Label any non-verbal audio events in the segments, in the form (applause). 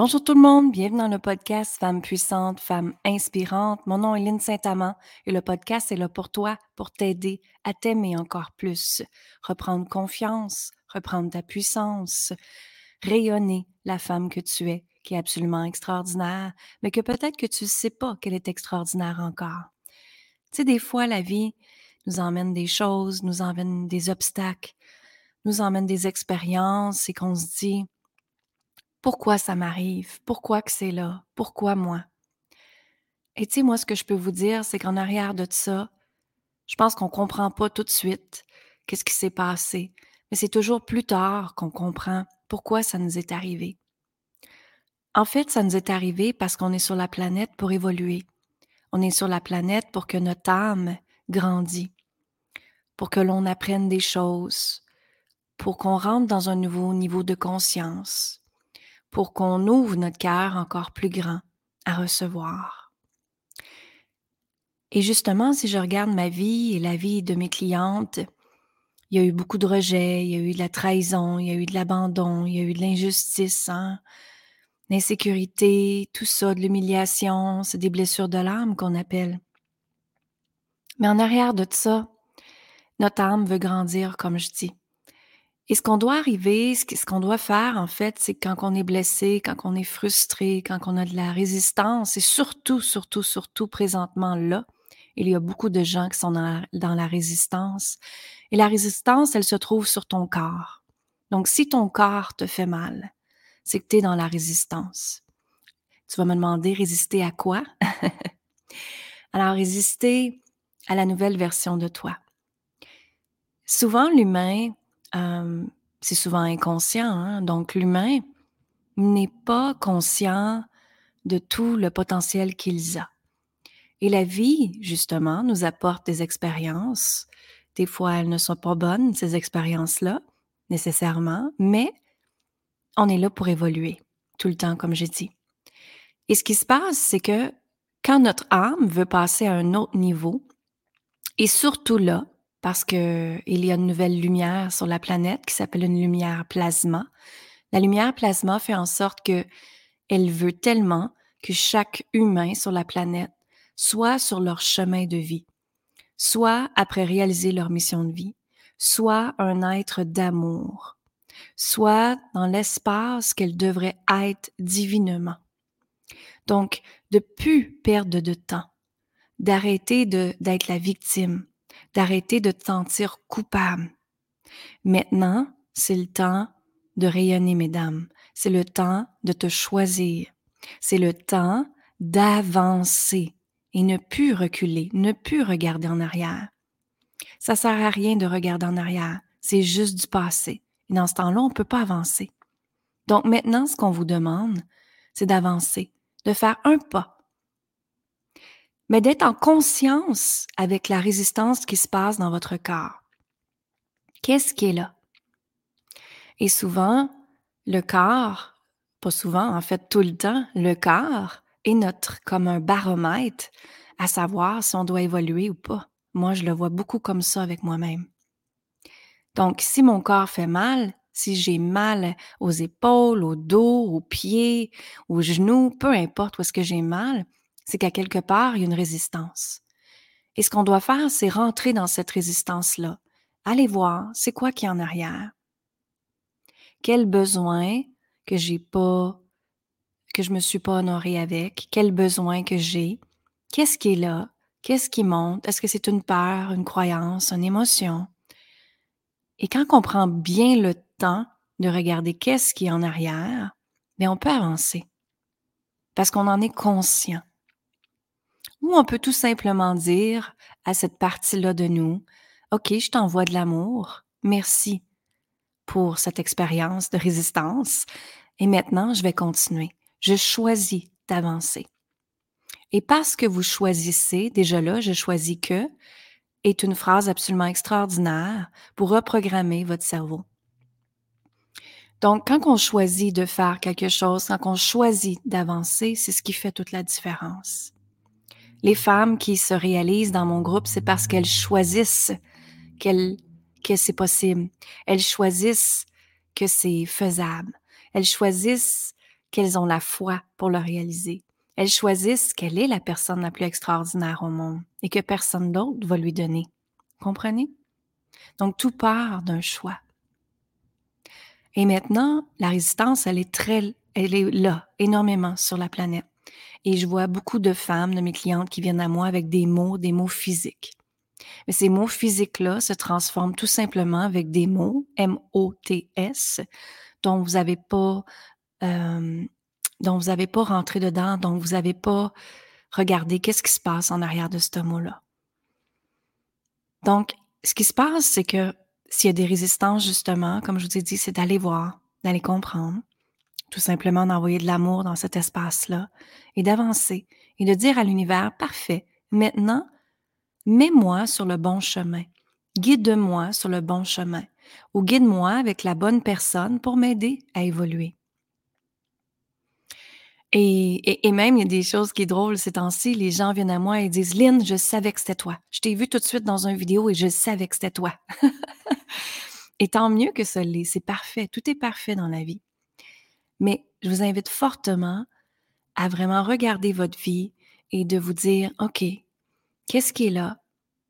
Bonjour tout le monde, bienvenue dans le podcast Femmes puissantes, Femmes inspirantes. Mon nom est Lynne Saint-Amand et le podcast est là pour toi, pour t'aider à t'aimer encore plus, reprendre confiance, reprendre ta puissance, rayonner la femme que tu es, qui est absolument extraordinaire, mais que peut-être que tu ne sais pas qu'elle est extraordinaire encore. Tu sais, des fois, la vie nous emmène des choses, nous emmène des obstacles, nous emmène des expériences et qu'on se dit, pourquoi ça m'arrive? Pourquoi que c'est là? Pourquoi moi? Et tu sais, moi, ce que je peux vous dire, c'est qu'en arrière de ça, je pense qu'on ne comprend pas tout de suite qu'est-ce qui s'est passé, mais c'est toujours plus tard qu'on comprend pourquoi ça nous est arrivé. En fait, ça nous est arrivé parce qu'on est sur la planète pour évoluer. On est sur la planète pour que notre âme grandisse, pour que l'on apprenne des choses, pour qu'on rentre dans un nouveau niveau de conscience, pour qu'on ouvre notre cœur encore plus grand à recevoir. Et justement, si je regarde ma vie et la vie de mes clientes, il y a eu beaucoup de rejets, il y a eu de la trahison, il y a eu de l'abandon, il y a eu de l'injustice, hein? l'insécurité, tout ça, de l'humiliation, c'est des blessures de l'âme qu'on appelle. Mais en arrière de ça, notre âme veut grandir, comme je dis. Et ce qu'on doit arriver, ce qu'on doit faire, en fait, c'est quand on est blessé, quand on est frustré, quand on a de la résistance, et surtout, surtout, surtout présentement là, il y a beaucoup de gens qui sont dans la, résistance. Et la résistance, elle se trouve sur ton corps. Donc, si ton corps te fait mal, c'est que tu es dans la résistance. Tu vas me demander résister à quoi? (laughs) Alors, résister à la nouvelle version de toi. Souvent, l'humain, c'est souvent inconscient. Hein. Donc, l'humain n'est pas conscient de tout le potentiel qu'il a. Et la vie, justement, nous apporte des expériences. Des fois, elles ne sont pas bonnes, ces expériences-là, nécessairement, mais on est là pour évoluer tout le temps, comme j'ai dit. Et ce qui se passe, c'est que quand notre âme veut passer à un autre niveau, et surtout là, parce qu'il y a une nouvelle lumière sur la planète qui s'appelle une lumière plasma. La lumière plasma fait en sorte que elle veut tellement que chaque humain sur la planète soit sur leur chemin de vie, soit après réaliser leur mission de vie, soit un être d'amour, soit dans l'espace qu'elle devrait être divinement. Donc, de plus perdre de temps, d'arrêter d'être la victime, d'arrêter de te sentir coupable. Maintenant, c'est le temps de rayonner, mesdames. C'est le temps de te choisir. C'est le temps d'avancer et ne plus reculer, ne plus regarder en arrière. Ça sert à rien de regarder en arrière. C'est juste du passé. Et dans ce temps-là, on ne peut pas avancer. Donc maintenant, ce qu'on vous demande, c'est d'avancer, de faire un pas mais d'être en conscience avec la résistance qui se passe dans votre corps. Qu'est-ce qui est là? Et souvent, le corps, pas souvent, en fait tout le temps, le corps est notre comme un baromètre à savoir si on doit évoluer ou pas. Moi, je le vois beaucoup comme ça avec moi-même. Donc, si mon corps fait mal, si j'ai mal aux épaules, au dos, aux pieds, aux genoux, peu importe où est-ce que j'ai mal, c'est qu'à quelque part, il y a une résistance. Et ce qu'on doit faire, c'est rentrer dans cette résistance-là. Allez voir, c'est quoi qui est en arrière? Quel besoin que j'ai pas, que je me suis pas honoré avec? Quel besoin que j'ai? Qu'est-ce qui est là? Qu'est-ce qui monte? Est-ce que c'est une peur, une croyance, une émotion? Et quand on prend bien le temps de regarder qu'est-ce qui est en arrière, bien, on peut avancer. Parce qu'on en est conscient. Ou on peut tout simplement dire à cette partie-là de nous, OK, je t'envoie de l'amour, merci pour cette expérience de résistance, et maintenant je vais continuer. Je choisis d'avancer. Et parce que vous choisissez, déjà là, je choisis que, est une phrase absolument extraordinaire pour reprogrammer votre cerveau. Donc, quand on choisit de faire quelque chose, quand on choisit d'avancer, c'est ce qui fait toute la différence. Les femmes qui se réalisent dans mon groupe, c'est parce qu'elles choisissent que c'est possible. Elles choisissent que c'est faisable. Elles choisissent qu'elles ont la foi pour le réaliser. Elles choisissent qu'elle est la personne la plus extraordinaire au monde et que personne d'autre va lui donner. Comprenez? Donc, tout part d'un choix. Et maintenant, la résistance, elle est très, elle est là, énormément sur la planète. Et je vois beaucoup de femmes, de mes clientes qui viennent à moi avec des mots, des mots physiques. Mais ces mots physiques-là se transforment tout simplement avec des mots, M-O-T-S, dont vous n'avez pas, euh, dont vous n'avez pas rentré dedans, dont vous n'avez pas regardé qu'est-ce qui se passe en arrière de ce mot-là. Donc, ce qui se passe, c'est que s'il y a des résistances, justement, comme je vous ai dit, c'est d'aller voir, d'aller comprendre, tout simplement d'envoyer de l'amour dans cet espace-là et d'avancer et de dire à l'univers, parfait, maintenant, mets-moi sur le bon chemin, guide-moi sur le bon chemin ou guide-moi avec la bonne personne pour m'aider à évoluer. Et, et, même, il y a des choses qui sont drôles ces temps-ci. Les gens viennent à moi et disent Lynn, je savais que c'était toi. Je t'ai vu tout de suite dans une vidéo et je savais que c'était toi. (laughs) et tant mieux que l'est. C'est parfait. Tout est parfait dans la vie. Mais je vous invite fortement à vraiment regarder votre vie et de vous dire OK, qu'est-ce qui est là?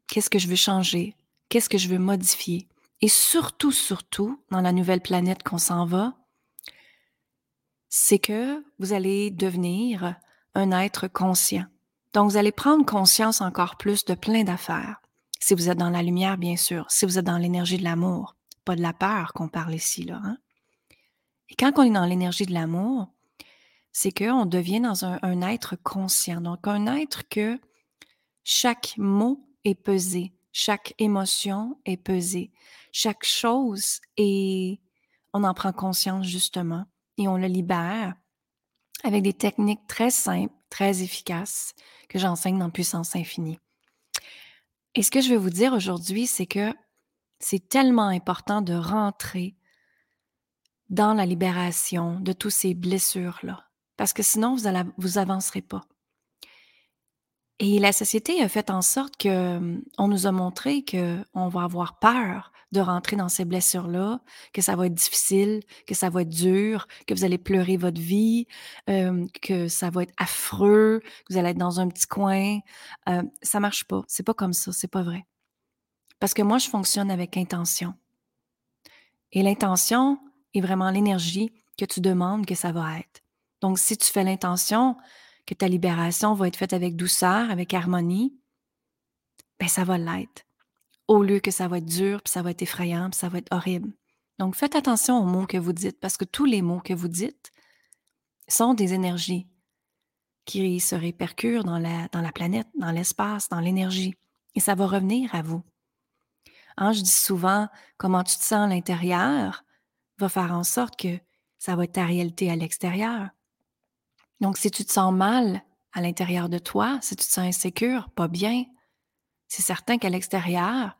Qu'est-ce que je veux changer? Qu'est-ce que je veux modifier Et surtout, surtout, dans la nouvelle planète qu'on s'en va, c'est que vous allez devenir un être conscient. Donc, vous allez prendre conscience encore plus de plein d'affaires. Si vous êtes dans la lumière, bien sûr. Si vous êtes dans l'énergie de l'amour, pas de la peur qu'on parle ici, là. Hein? Et quand on est dans l'énergie de l'amour, c'est qu'on devient dans un, être conscient. Donc, un être que chaque mot est pesé, chaque émotion est pesée, chaque chose est... On en prend conscience justement et on le libère avec des techniques très simples, très efficaces que j'enseigne dans Puissance Infinie. Et ce que je veux vous dire aujourd'hui, c'est que c'est tellement important de rentrer dans la libération de toutes ces blessures-là, parce que sinon, vous ne vous avancerez pas. Et la société a fait en sorte que on nous a montré qu'on va avoir peur de rentrer dans ces blessures-là, que ça va être difficile, que ça va être dur, que vous allez pleurer votre vie, euh, que ça va être affreux, que vous allez être dans un petit coin. Euh, ça marche pas. C'est pas comme ça. C'est pas vrai. Parce que moi, je fonctionne avec intention. Et l'intention est vraiment l'énergie que tu demandes que ça va être. Donc, si tu fais l'intention que ta libération va être faite avec douceur, avec harmonie, ben ça va l'être au lieu que ça va être dur, puis ça va être effrayant, puis ça va être horrible. Donc, faites attention aux mots que vous dites, parce que tous les mots que vous dites sont des énergies qui se la, dans la planète, dans l'espace, dans l'énergie. Et ça va revenir à vous. Hein, je dis souvent, comment tu te sens à l'intérieur va faire en sorte que ça va être ta réalité à l'extérieur. Donc, si tu te sens mal à l'intérieur de toi, si tu te sens insécure, pas bien, c'est certain qu'à l'extérieur,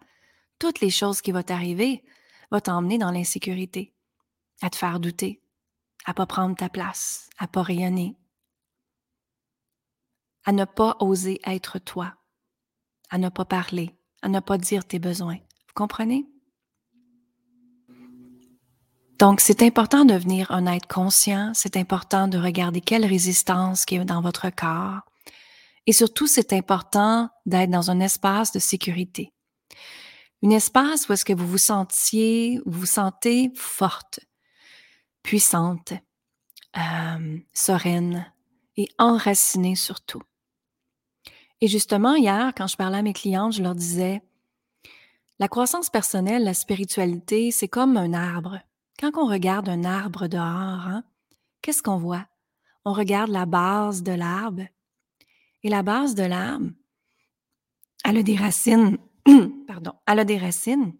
toutes les choses qui vont t'arriver vont t'emmener dans l'insécurité, à te faire douter, à pas prendre ta place, à pas rayonner, à ne pas oser être toi, à ne pas parler, à ne pas dire tes besoins. Vous comprenez? Donc, c'est important de devenir un être conscient, c'est important de regarder quelle résistance qui est dans votre corps, et surtout, c'est important d'être dans un espace de sécurité. Un espace où est-ce que vous vous sentiez, vous vous sentez forte, puissante, euh, sereine et enracinée surtout. Et justement, hier, quand je parlais à mes clientes, je leur disais, la croissance personnelle, la spiritualité, c'est comme un arbre. Quand on regarde un arbre dehors, hein, qu'est-ce qu'on voit? On regarde la base de l'arbre et la base de l'arbre, elle a des racines, (clears throat) pardon, elle a des racines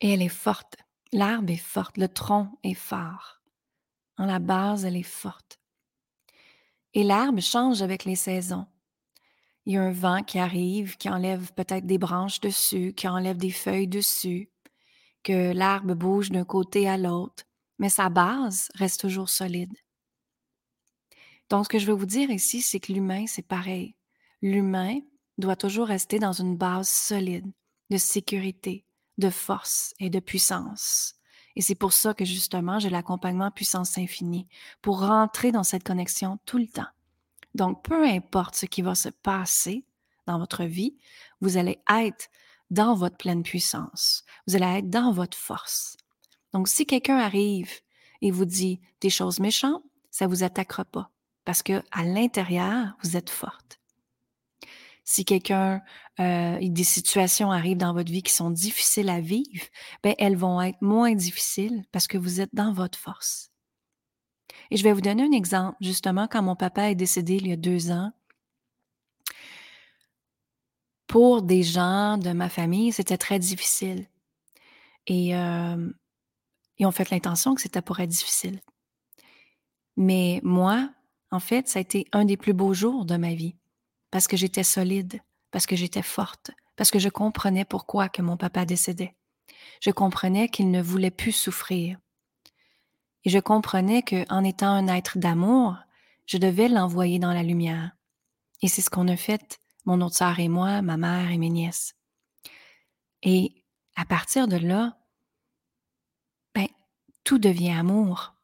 et elle est forte. L'arbre est forte, le tronc est fort. En la base, elle est forte. Et l'arbre change avec les saisons. Il y a un vent qui arrive, qui enlève peut-être des branches dessus, qui enlève des feuilles dessus, que l'arbre bouge d'un côté à l'autre, mais sa base reste toujours solide. Donc, ce que je veux vous dire ici, c'est que l'humain, c'est pareil. L'humain doit toujours rester dans une base solide de sécurité, de force et de puissance. Et c'est pour ça que justement, j'ai l'accompagnement puissance infinie, pour rentrer dans cette connexion tout le temps. Donc, peu importe ce qui va se passer dans votre vie, vous allez être dans votre pleine puissance. Vous allez être dans votre force. Donc, si quelqu'un arrive et vous dit des choses méchantes, ça vous attaquera pas parce que à l'intérieur, vous êtes forte. Si quelqu'un, euh, des situations arrivent dans votre vie qui sont difficiles à vivre, ben elles vont être moins difficiles parce que vous êtes dans votre force. Et je vais vous donner un exemple. Justement, quand mon papa est décédé il y a deux ans, pour des gens de ma famille, c'était très difficile. Et ils ont fait l'intention que c'était pour être difficile. Mais moi, en fait, ça a été un des plus beaux jours de ma vie parce que j'étais solide, parce que j'étais forte, parce que je comprenais pourquoi que mon papa décédait. Je comprenais qu'il ne voulait plus souffrir. Et je comprenais qu'en étant un être d'amour, je devais l'envoyer dans la lumière. Et c'est ce qu'on a fait, mon autre sœur et moi, ma mère et mes nièces. Et à partir de là, ben, tout devient amour.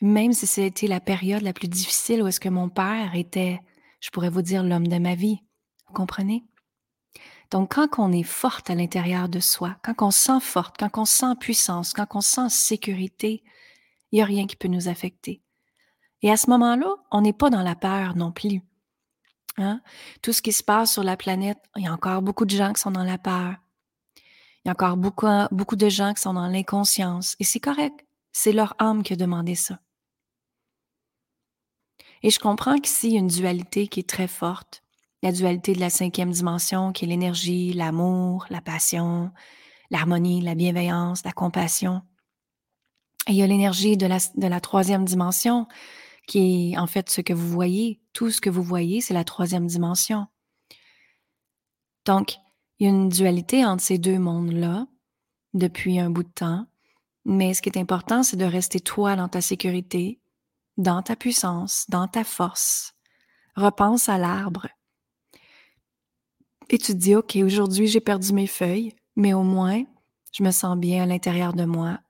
Même si c'était la période la plus difficile où est-ce que mon père était je pourrais vous dire l'homme de ma vie. Vous comprenez? Donc, quand on est forte à l'intérieur de soi, quand on sent forte, quand on sent puissance, quand on sent sécurité, il n'y a rien qui peut nous affecter. Et à ce moment-là, on n'est pas dans la peur non plus. Hein? Tout ce qui se passe sur la planète, il y a encore beaucoup de gens qui sont dans la peur. Il y a encore beaucoup, beaucoup de gens qui sont dans l'inconscience. Et c'est correct. C'est leur âme qui a demandé ça. Et je comprends qu'ici, il y a une dualité qui est très forte. La dualité de la cinquième dimension, qui est l'énergie, l'amour, la passion, l'harmonie, la bienveillance, la compassion. Et il y a l'énergie de la, de la troisième dimension, qui est en fait ce que vous voyez. Tout ce que vous voyez, c'est la troisième dimension. Donc, il y a une dualité entre ces deux mondes-là depuis un bout de temps. Mais ce qui est important, c'est de rester toi dans ta sécurité, dans ta puissance, dans ta force. Repense à l'arbre. Et tu te dis, OK, aujourd'hui j'ai perdu mes feuilles, mais au moins, je me sens bien à l'intérieur de moi.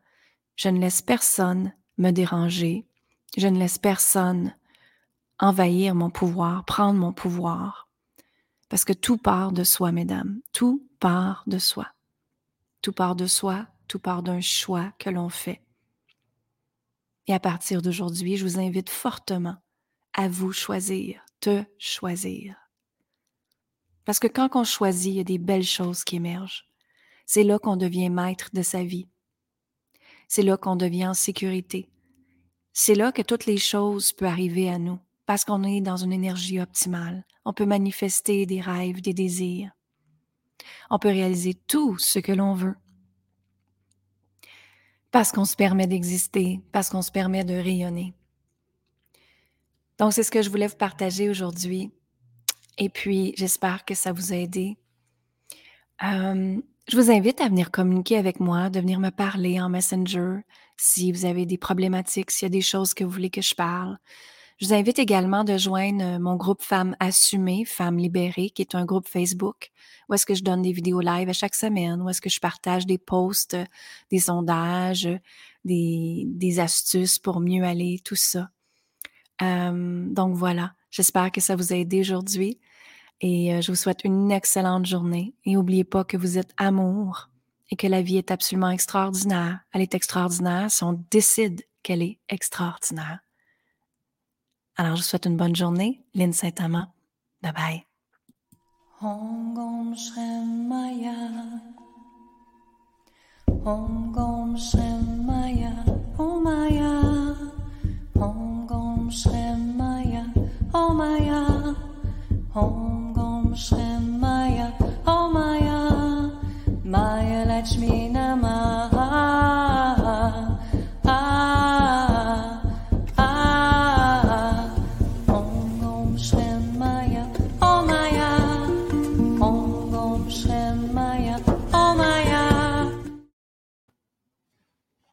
Je ne laisse personne me déranger. Je ne laisse personne envahir mon pouvoir, prendre mon pouvoir. Parce que tout part de soi, mesdames. Tout part de soi. Tout part de soi, tout part d'un choix que l'on fait. Et à partir d'aujourd'hui, je vous invite fortement à vous choisir, te choisir. Parce que quand on choisit, il y a des belles choses qui émergent. C'est là qu'on devient maître de sa vie. C'est là qu'on devient en sécurité. C'est là que toutes les choses peuvent arriver à nous, parce qu'on est dans une énergie optimale. On peut manifester des rêves, des désirs. On peut réaliser tout ce que l'on veut parce qu'on se permet d'exister, parce qu'on se permet de rayonner. Donc, c'est ce que je voulais vous partager aujourd'hui. Et puis, j'espère que ça vous a aidé. Euh, je vous invite à venir communiquer avec moi, de venir me parler en Messenger si vous avez des problématiques, s'il y a des choses que vous voulez que je parle. Je vous invite également de joindre euh, mon groupe Femmes assumées, Femmes libérées, qui est un groupe Facebook où est-ce que je donne des vidéos live à chaque semaine, où est-ce que je partage des posts, des sondages, des, des astuces pour mieux aller, tout ça. Donc voilà, j'espère que ça vous a aidé aujourd'hui et euh, je vous souhaite une excellente journée. Et n'oubliez pas que vous êtes amour et que la vie est absolument extraordinaire. Elle est extraordinaire si on décide qu'elle est extraordinaire. Alors, je vous souhaite une bonne journée. Lynn Saint-Amand. Bye bye. Maya. Gom Shem